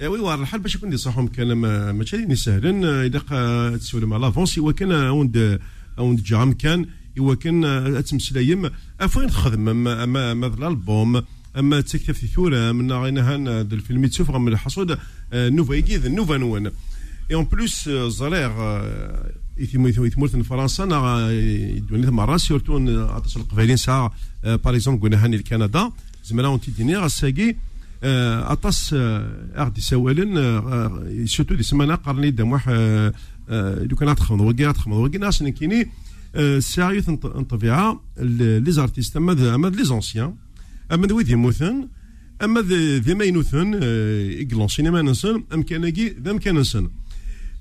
إيه، وي وار الحال باش يكون صحهم كان ماشي سهل ساهلا اذا تسولم مع لافونس اوا كان اوند اوند جام كان اوا كان آه، تمسلايم افوين تخدم اما اما اما الالبوم اما تكتب في ثورة من غينا هان آه، الفيلم يتسوفغ من الحصود آه، نوفا يكيد نوفا نون اي اون بلوس زريغ يثمرت فرنسا نا يدوني راس سيرتو عطاش القبايلين ساعة باريزون اكزومبل قلنا هاني لكندا زعما اون تيديني Ah tous, ah des questions. Qu'est-ce que c'est? C'est monaco, Du Canada, du Canada, du Canada. C'est une cuisine. Ça y est, en nature, les artistes, Ahmed, Ahmed, les anciens. Ahmed Othman, Ahmed Zemaynouth, Iglan Cinemanson, Amkennegi,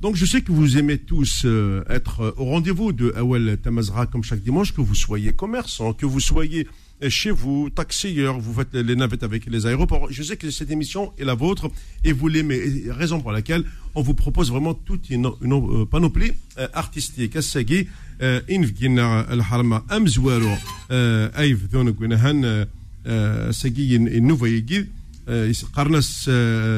Donc, je sais que vous aimez tous euh, être au rendez-vous de Ahwal Tamazra comme chaque dimanche, que vous soyez commerçant, que vous soyez. Euh, chez vous, taxieur, vous faites les navettes avec les aéroports. Je sais que cette émission est la vôtre et vous l'aimez. Raison pour laquelle on vous propose vraiment toute une, une euh, panoplie euh, artistique. Assagi, Invgina Al-Harma, Amzouaro, Aïv Gwenahan, Assagi, Inouvaïgid, Qarnas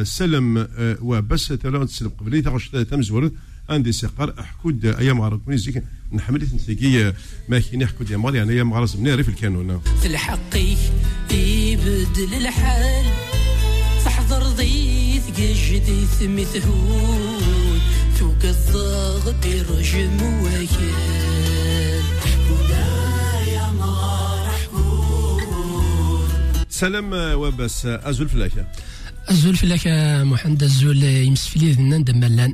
Selem, Wabas, Talan Selem, Qbeli, Tarosh, Tamzouaro, ان دي سيقار احكود ايام معرض كوني زيك نحمل تنسيقي ما كيني حكود يا مار يعني ايام عرب من في الكانون في الحق يبدل الحال تحضر ضيث قجدي ثمي توك فوق الضغط رجم وكال يا مار سلام وبس ازول فلاكه ازول فلاكه محمد ازول يمسفلي ذنان دمالان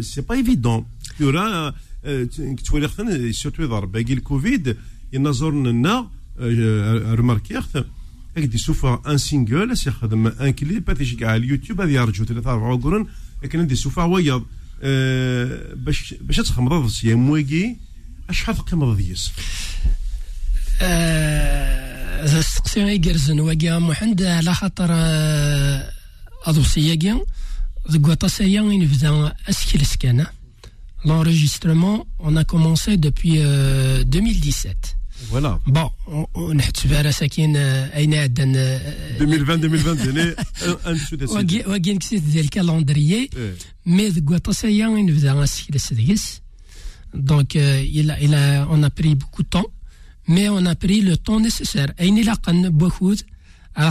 سي با ايفيدون تورا كتولي خفن سيرتو اذا باقي الكوفيد زورنا لنا اخت اكدي سوفا ان سينجل خدم ان كليب هذا كاع اليوتيوب هذه يرجو ثلاثة أربعة قرن لكن دي سوفا ويض باش باش تخمض سي مواقي اشحال تقيم ذيس السقسي يقرزن واقي محمد على خاطر هذا وصية Guatasayan, il faisait L'enregistrement, on a commencé depuis 2017. Euh, voilà. Bon, on a tué la a 2020-2021, un dessus des Mais Donc, euh, il on a pris beaucoup de temps, mais on a pris le temps nécessaire. beaucoup, à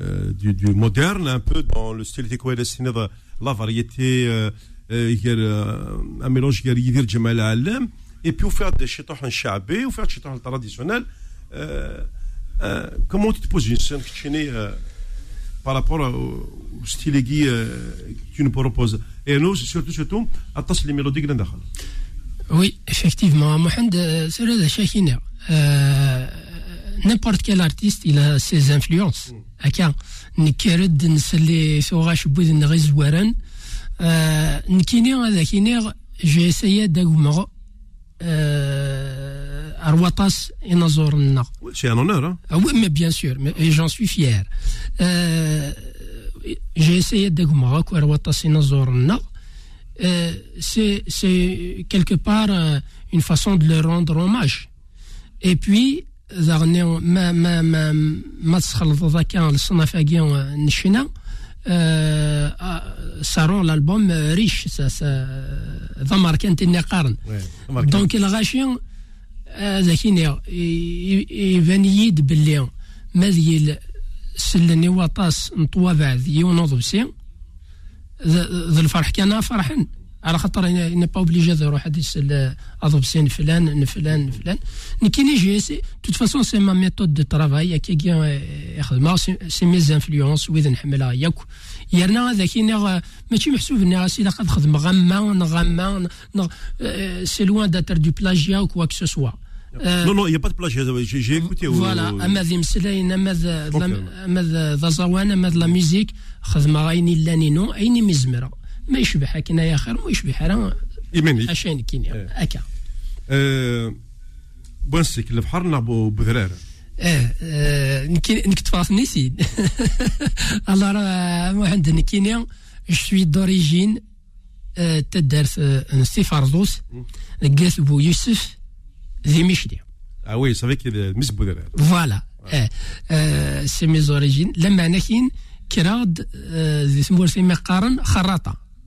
Euh, du, moderne, un peu dans le style de euh, la variété, euh, un mélange de Jamal Alem, et puis vous des chitons chabé, des chitons traditionnels. comment tu te poses une scène par rapport au style qui tu nous proposes Et nous, surtout, surtout, à les mélodies que nous Oui, effectivement, Mohamed, c'est le n'importe quel artiste, il a ses influences. Haka, نكرد نسلي ثوغا شبوذ نغي زواران نكيني هذا كيني جي سيا euh Arwatas et Nazorna. C'est un honneur, hein ah Oui, mais bien sûr, mais, j'en suis fier. Euh, J'ai essayé de Goumarak, Arwatas et Nazorna. Euh, c'est quelque part euh, une façon de leur rendre hommage. Et puis, زغني ما ما ما ما تسخلط ذاك الصنف نشينا نشنا آه، آه، صاروا الالبوم ريش ضمر كانت اني قارن دونك الغاشي آه، ذاكي اي فانييد باللي مازيل سلني وطاس نطوا بعد يونوض بسي ذا الفرح كان فرحا على خاطر انا با اوبليجي نروح اضبسين فلان فلان فلان ني جي سي توت فاسون سي ما ميثود دو ترافاي كي يخدم سي ميز انفلونس وي نحملها ياك يرنا هذاك ماشي محسوب اني سي لاخذ خدم غما غما سي لوان داتر دو بلاجيا او كوا كو سوا با non, il جي a فوالا اما ذي J'ai écouté. Voilà, Amad ذا زوان Zazawan, Amad la musique, Khazmara Aini Lanino, ايني مزمره ما يشبح كنا خير ما يشبح راه ايماني عشان كينيا إيه. هكا أه. بونسيك البحر نعبو بذرار اه إيه، نكتفى نسيت الله راه واحد نكينيا شوي دوريجين في سي فارزوس قاس بو يوسف ذي مشدي اه وي صافي كي ميس بذرار فوالا اه سي ميزوريجين لما نكين كراد إيه، ذي سمور سيما قارن خراطه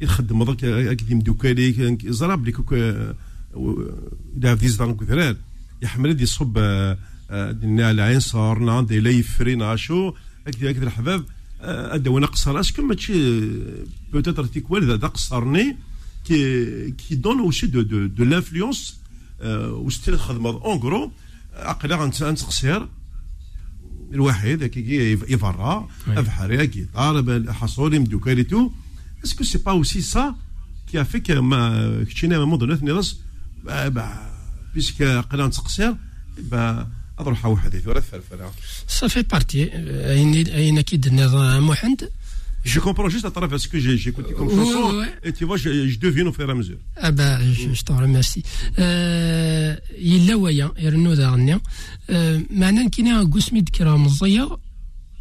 يخدم هذاك اكيد كالي عليك زراب كوك الى في زدان كثران يحمل دي صب آه، دينا العين صارنا دي لا يفرينا شو اكيد اكيد الحباب آه، قصر اش اسكم تشي بوتيتر تيك والد هذا قصرني كي كي دون اوشي دو دو, دو لانفلونس آه، وستيل خدمه اون كرو عقلها غنتقصير الوحيد كي يفرى افحر يا كي طالب حصولي مدوكاري تو Est-ce que ce n'est pas aussi ça qui a fait que tu un moment l'Ethnésie bah, bah, Puisque tu as un petit peu de temps, je vais te donner un exemple. Ça fait partie. Il y en a qui ne l'ont pas. Je comprends juste la part ce que j'ai écouté comme ça Et tu vois, je deviens au fur et à mesure. Ah ben, je te remercie. Euh, il y a euh, un autre exemple. Maintenant, il y a un gossamid qui est un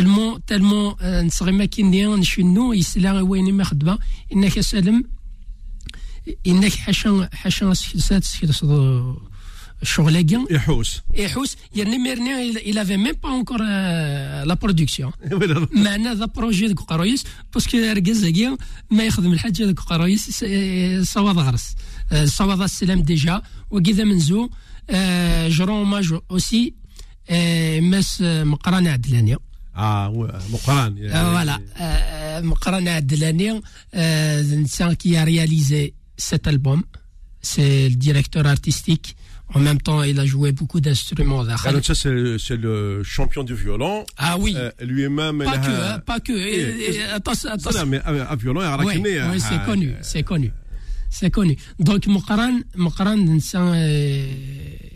تلمون تلمون آه، نصغي ما كي ندير نشنو يسلا وين ما خدمه انك سلم انك حاشا حاشا سكرسات سكرس شغلاكيا يحوس يحوس يعني ميرني الى في ميم با اونكور آه، لا برودكسيون معنا ذا بروجي دوك قرويس باسكو ركازاكيا ما يخدم الحاجه ذوك قرويس آه، صواد غرس صواد السلام ديجا وكذا منزو جرون ماج اوسي مس مقران عدلانيه مقران ah, يعني euh, voilà مقران عدلاني انسان qui a réalisé cet album c'est le directeur artistique En même temps, il a joué beaucoup d'instruments. Alors ah, ça, c'est le, champion du violon. Ah oui. Euh, lui-même. Pas, que, hein, pas que. attends attends attention, attention. mais un ah, violon et un Oui, oui c'est connu, c'est connu, c'est connu. Donc, Mokran, Mokran, c'est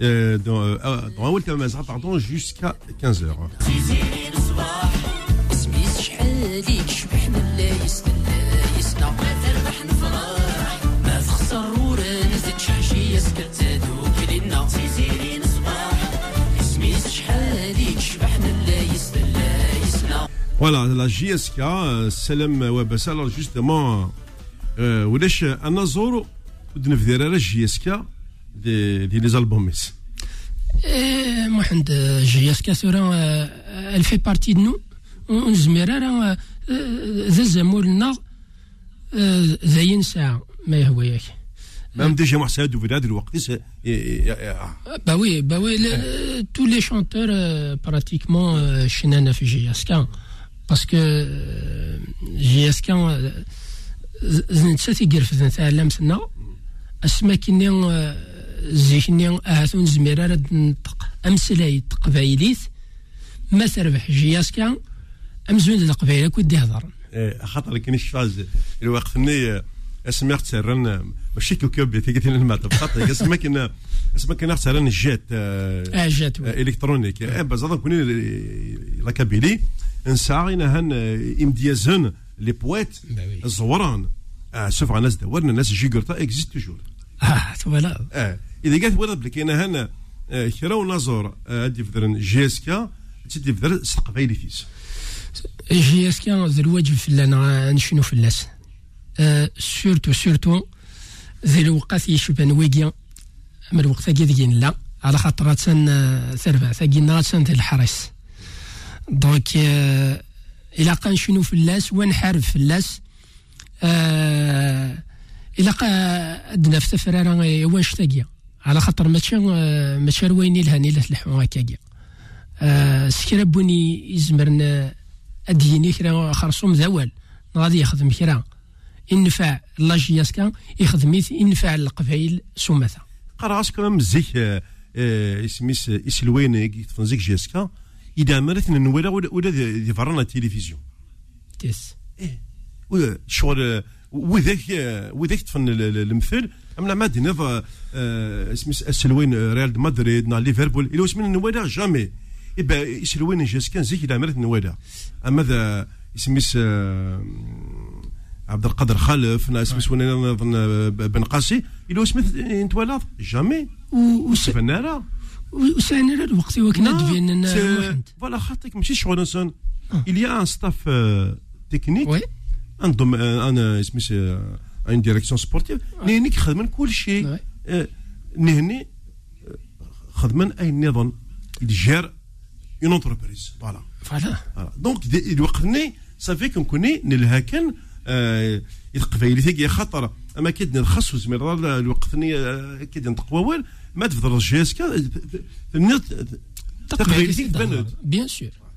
Euh, dans, euh, ah, dans pardon, jusqu'à 15h. Voilà, la JSK, euh, alors justement, euh, un la JSK, des, albums de JSK elle fait partie de nous ونجمير راه زاز مولنا زين ساعة ما يهويك Même déjà Marseille du village de Bah oui, bah oui, tous les chanteurs pratiquement chinois parce que JSK اسماكني آه، زيكني اهاتون زميرا رد نطق امسلاي تقبايليت ما تربح جياسكا امزون القبايله كود ايه خاطر كاين الشاز الوقت ني اسمي اختار ماشي كيو كيو بيتي قلت لنا خاطر اسمي كنا اسمي كنا اختار الجات آه،, اه جات الكترونيك إيه، باز كوني آه، لاكابيلي غينا هان امديازن لي بويت الزوران سوف على ناس دورنا ناس جيكرتا اكزيست توجور فوالا ah, اه اذا قالت ورد لك انا هنا آه، كرا ونزور آه، في درن جي اس كا تدي فدر سقبايلي فيس إيه، جي اس كا ذا الواجب فلانا آه، نشنو اللاس سورتو سورتو ذا الوقت يشبان ويكيا اما الوقت كيدين لا على خاطر تن ثربع ثقينا تن الحرس دونك الى في اللاس ونحارب اللاس آه الا عندنا في تفرارا واش تاكيا على خاطر ماشي ماشي رويني لهاني لا تلحو هكاكيا آه، سكرا بوني يزمرنا اديني كرا خرصوم زوال غادي يخدم كرا ينفع آه، آه، إيه، لا جياسكا يخدميت ينفع القبائل سمثا قرا كرام مزيك اسميس اسلوين تفنزيك جياسكا إذا مرت نولا ولا ذي فرنا التلفزيون تيس إيه شغل وذاك وذاك تفن المثل امنا ما دنيض آه، اسمس السلوين آه، ريال مدريد نا ليفربول الى واش من نوالا جامي يبا سلوين جاس كان زيك الى مرات نوالا اما ذا اسمس آه، عبد القادر خلف ناس مسونا نظن بن قاسي الى واش نتوالاض جامي وسفنا لا وسعنا الوقت وكنا دفينا فوالا خاطيك ماشي شغل نسون الي ان ستاف تكنيك وي انضم آه، انا اسميش ان ديريكسيون سبورتيف نهني خدمن كل شيء نعم. آه، نهني آه، خدمن اي نظام يجير اون اونتربريز فوالا فوالا دونك وقتني صافي كنكوني نلها كان القبايلي ثقي خطر اما كي نرخص من الوقتني كي نتقواول ما تفضل جيسكا تقبيلي بيان سور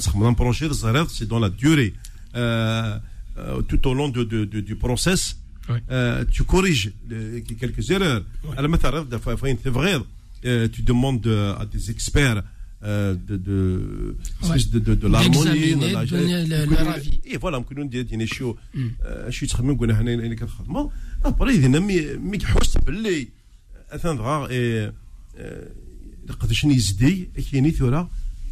c'est dans la durée, euh, euh, tout au long du process, euh, tu corriges quelques erreurs. tu demandes à des experts de, de, de, l'harmonie, et voilà, je après, suis y a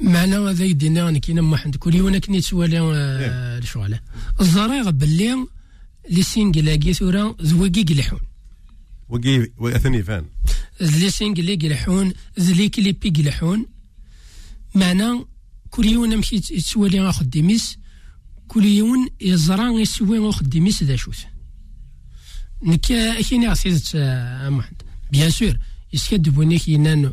معنى هذا يدينا انا كينا ما كل يوم كنت تسوالي الشغل الزريغ باللي لي سينجلاكي ثورا زواكي قلحون وكي اثني فان لي سينجلي قلحون زلي كليبي كلحون معنى كل يوم مشي يتسوالي خديميس كل يوم يزرع يسوي خديميس ذا شوس نكا كيني عصيت آه، محمد بيان سور يسكد بونيك ينانو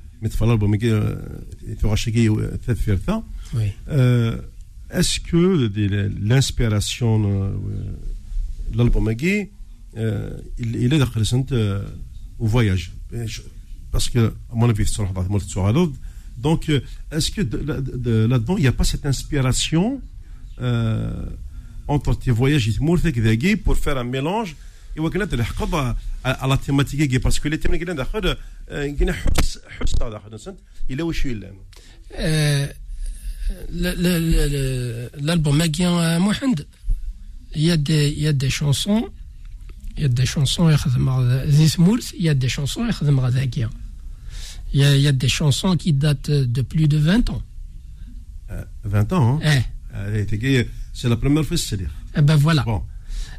il Bomegé Torachegi ça. Est-ce que l'inspiration de euh، euh، euh، il est dans au voyage Parce que, à mon avis, donc, est-ce que là-dedans, il n'y a pas cette inspiration entre tes voyages et pour faire un mélange et à la thématique Parce que les thématiques, il est حس هذا l'album Mohand. Il y des il y des chansons il y a des chansons il des chansons il des chansons qui datent de plus de 20 ans. 20 euh, ans hein? Eh. Euh, c'est la première fois que dire Eh ben voilà.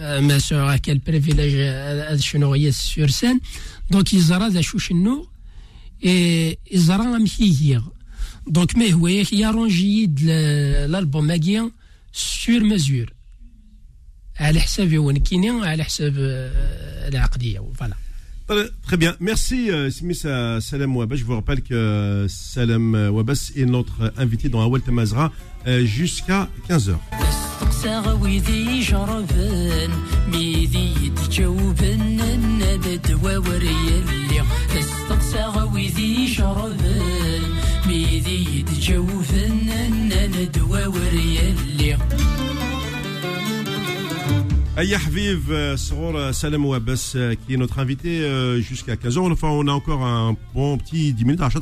Euh, mais sûr quel privilège à euh, suis sur scène donc ils auront des choses chez nous et ils auront un hier donc mais oui il y a l'album magien sur mesure à l'heure où on est kiné à l'heure voilà euh, Très bien, merci Simis Salam Wabas. Je vous rappelle que Salam Wabas est notre invité dans Welt mazra jusqu'à 15h. استقساغ ويدي يجربن ميدي يتجاوبن النبد ووري اللي استقساغ ويدي يجربن ميدي يتجاوبن النبد ووري اللي Aya Hviv, Sor Salem Ouabbas, qui est notre invité jusqu'à 15h. Enfin, on a encore un bon petit 10 minutes à Achat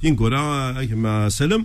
Kingora, Salem.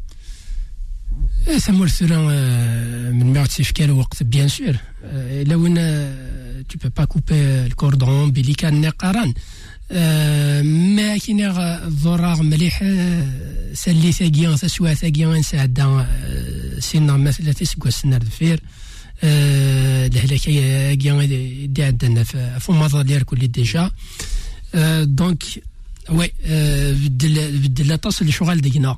ثم إيه، السلام آه، من ما في كان وقت بيان سور لو ان تو با كوبي الكوردون بلي كان نقران ما كاين ضرر مليح آه، سالي ثاقيا سوا ثاقيا نساعد آه، سينا مثلا تسقى سنار دفير الهلاكية كيا دي عندنا في ماضا كل ديجا دونك وي بدل بدل تصل شغال دينا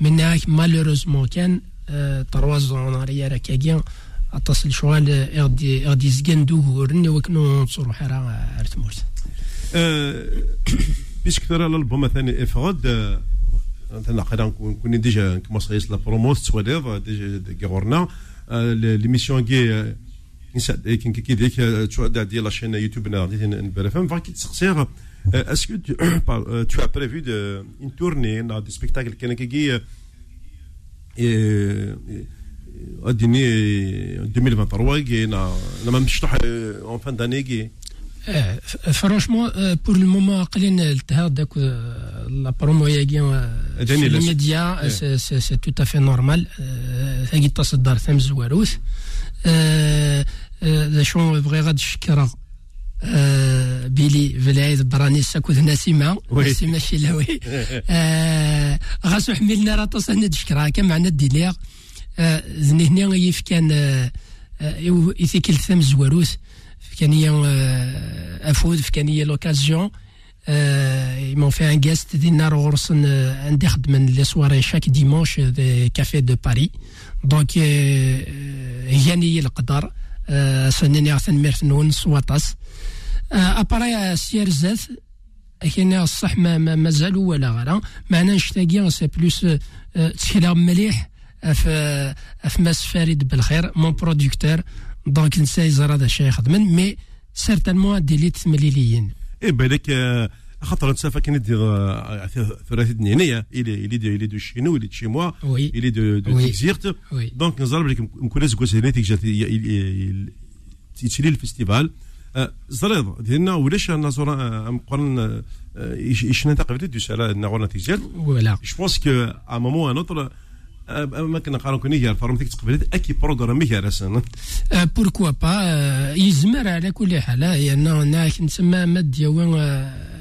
منك مالوروزمون كان طرواز آه، وناريا راكاكيا اتصل شوال غادي غادي زكان دوغورن وكنو نصورو حرا ارتمورت آه، بيش كثر على البوم ثاني افغود آه، انا قرا كوني ديجا كمصيص لا برومو سواليف ديجا غورنا ليميسيون كي كي ديك تشواد ديال لاشين يوتيوب نار نبرفهم فاكي تسقسيغ Euh, est-ce que euh, tu as prévu de une tournée dans le spectacle de Kenekegui au dîner en 2023 Je ne sais pas si tu as prévu en fin d'année. Eh, franchement, euh, pour le moment, il y a la théâtres qui sont les médias, c'est tout à fait normal. Il y a des thèmes qui sont les آه، بيلي فلايد براني اكود نسيمة نسيمة الشلاوي آه، غاسو حملنا راه طاس انا تشكرا كان معنا الديليغ آه، زني هنا كان ايثيكيل ثام زواروس كان هي افود كان هي لوكازيون يمون في ان غيست دينا غرسن عندي خدمة لي سواري شاك ديمونش دي كافي دو باري دونك هي القدر آه، سنيني غثن ميرثن ونص وطاس آه، أبرايا سير زات كاين الصح ما مازال ولا غرا آه. معنا نشتاقي سي بلوس تسكيلا مليح في في ماس فريد بالخير مون برودكتور دونك نسايز راه هذا الشيء يخدم مي سيرتانمون ديليت مليليين اي بالك خاطر نتسافا كي ندي ثلاثه دنينيه الي الي دو الي دو شينو الي دو شيموا الي دو دو تيكزيرت دونك نزرب لك مكون زكوس هنا تيجي تيتشري الفيستيفال آه، زريض ديالنا ولاش نصور آه، مقرن آه، يشنا قبل دو سالا نغورنا نتيجة فوالا جو بونس كو ا مومون ان اوتر كنا نقارن كوني هي الفارم ديك تقبلت اكي بروغرامي هي راسنا بوركوا با يزمر على كل حال لان انا نسمى مد ديال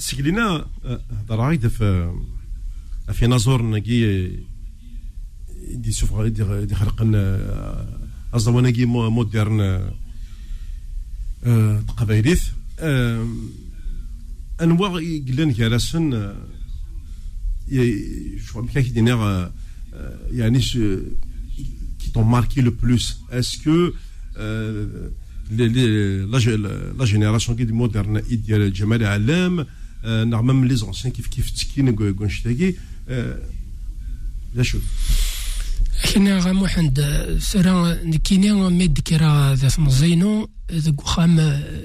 سكلينا هضر غايد في في نازور نقي دي سوف دي خلقنا الزوانا كي مودرن قبايليث انواع قلان كراسن شو كاك دينيغ يعني كي تون ماركي لو بلوس اسكو لا جينيراسيون كي دي les, ديال la, la, نعم من لي زونسيان كيف كيف تسكين كونشتاكي لا شوف حنا غا محمد سرا كينا ميد كرا ذا زينو ذا وخام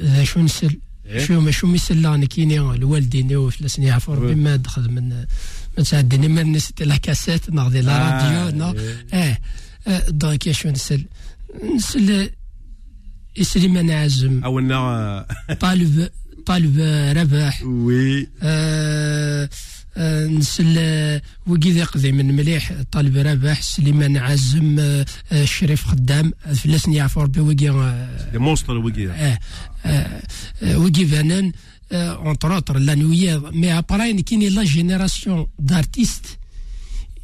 ذا شو نسل إيه. شو ما شو مسلا نكيني الوالدي نيو فلسني عفو ربي إيه. ما دخل من ما تعديني ما نسيت لا كاسيت ناخذ لا آه، راديو إيه. اه دونك شو نسل نسل يسلم انا عزم او طالب طالب آه، رباح وي آه، آه، نسل وكذا قضي من مليح طالب رباح سليمان عزم الشريف خدام لسن يعفو ربي وكي مونستر وكي اه وكي فانان اونتر اوتر لا نوي مي ابراين كيني لا جينيراسيون دارتيست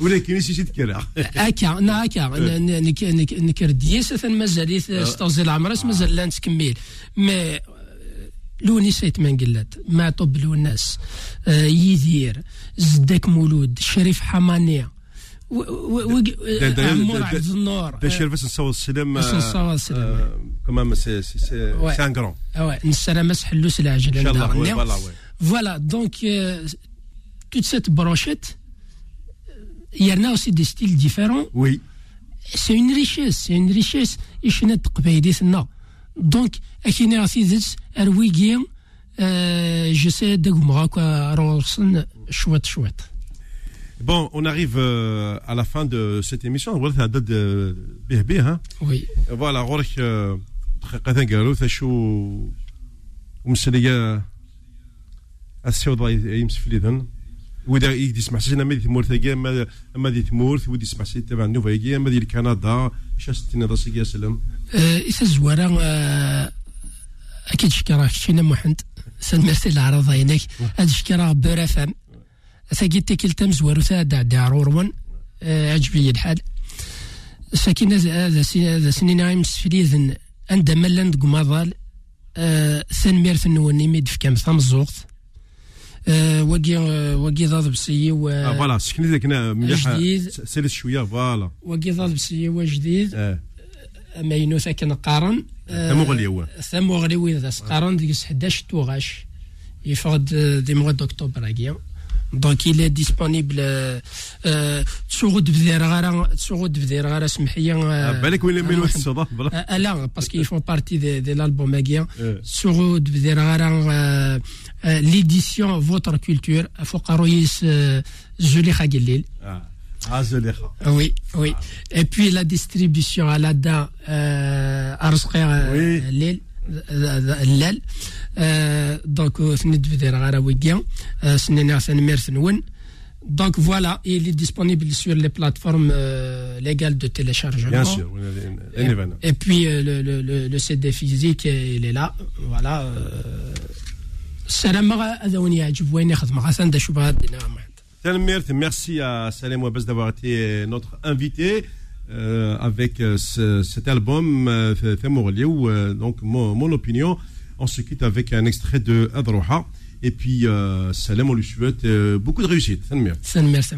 ولكن كاين شي شي تكرا هكا نا هكا نكر ديس مازال أه. ستوزي العمرس مازال لا نتكمل مي لوني سيت من قلت ما طب لوناس أه، يدير زدك مولود شريف حمانيه أه، عمور عبد النور ده شرف نصور السلام نصور السلام كمان سي سي سي سان كرون نسلام مسح اللوس العجل ان شاء الله فوالا دونك توت سيت بروشيت il y en a aussi des styles différents. Oui. C'est une richesse, c'est une richesse. Et je n'ai pas Donc, à qui n'est aussi dit, je sais de goumra, quoi, Ronson, chouette, chouette. Bon, on arrive euh, à la fin de cette émission. la date de BB, hein? Oui. Voilà, Rorik, je قالوا شو ومسلية السيوض يمسفل إذن واذا يدي يسمع سينا ما ديت مورث اما ما ديت مورث ودي يسمع سينا تبع يجي اما ديال كندا شاس تني راسي يا سلام اذا زوارا اكيد شكرا شينا محمد سنمرسل العرض هناك هاد شكرا اف ام ساكي تيكل تم زوارو تا دع رورون عجبني الحال ساكينا هذا سنين عيمس في سفليزن عندما لند سان سنميرث نوني ميد في كام ثام زوغت آه، واقي آه، واقي ضاد بسي و آه، فوالا سكني ذاك جديد سالس شويه فوالا واقي ضاد بسي جديد ما كان كنقارن ثم غلي هو ثم غلي وين ذا سقارن ديك 11 توغاش يفرد دي موا دوكتوبر اكيا donc il est disponible euh, euh, surod vdzararang surod vdzararasmhiyang euh, ah ben il est volumineux ça va bla bla alors parce qu'ils font partie de l'album maghian surod vdzararang l'édition votre culture fokaroyis julie Hagelil ah ah julie oui oui et puis la distribution à l'adhan arsfer l اللال Donc voilà, il est disponible sur les plateformes euh, légales de téléchargement. Bien sûr. Et, puis euh, le, CD physique, il est là. Voilà. Euh. Merci à Salem d'avoir été notre invité. Euh, avec euh, cet album euh, euh donc mon, opinion. On se quitte avec un extrait de Adroha. Et puis, salam, on lui souhaite beaucoup de réussite. Salam, merci.